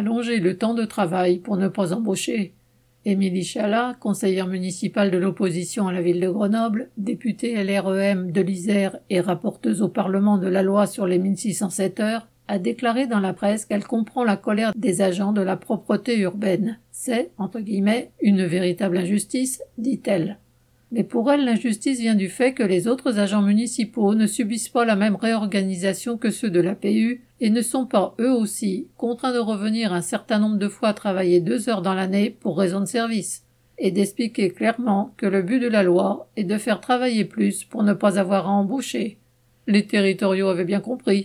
allonger le temps de travail pour ne pas embaucher. Émilie Chalat, conseillère municipale de l'opposition à la ville de Grenoble, députée LREM de l'Isère et rapporteuse au Parlement de la loi sur les 1607 heures, a déclaré dans la presse qu'elle comprend la colère des agents de la propreté urbaine. C'est, entre guillemets, une véritable injustice, dit-elle. Mais pour elle, l'injustice vient du fait que les autres agents municipaux ne subissent pas la même réorganisation que ceux de la PU et ne sont pas eux aussi contraints de revenir un certain nombre de fois travailler deux heures dans l'année pour raison de service, et d'expliquer clairement que le but de la loi est de faire travailler plus pour ne pas avoir à embaucher. Les territoriaux avaient bien compris.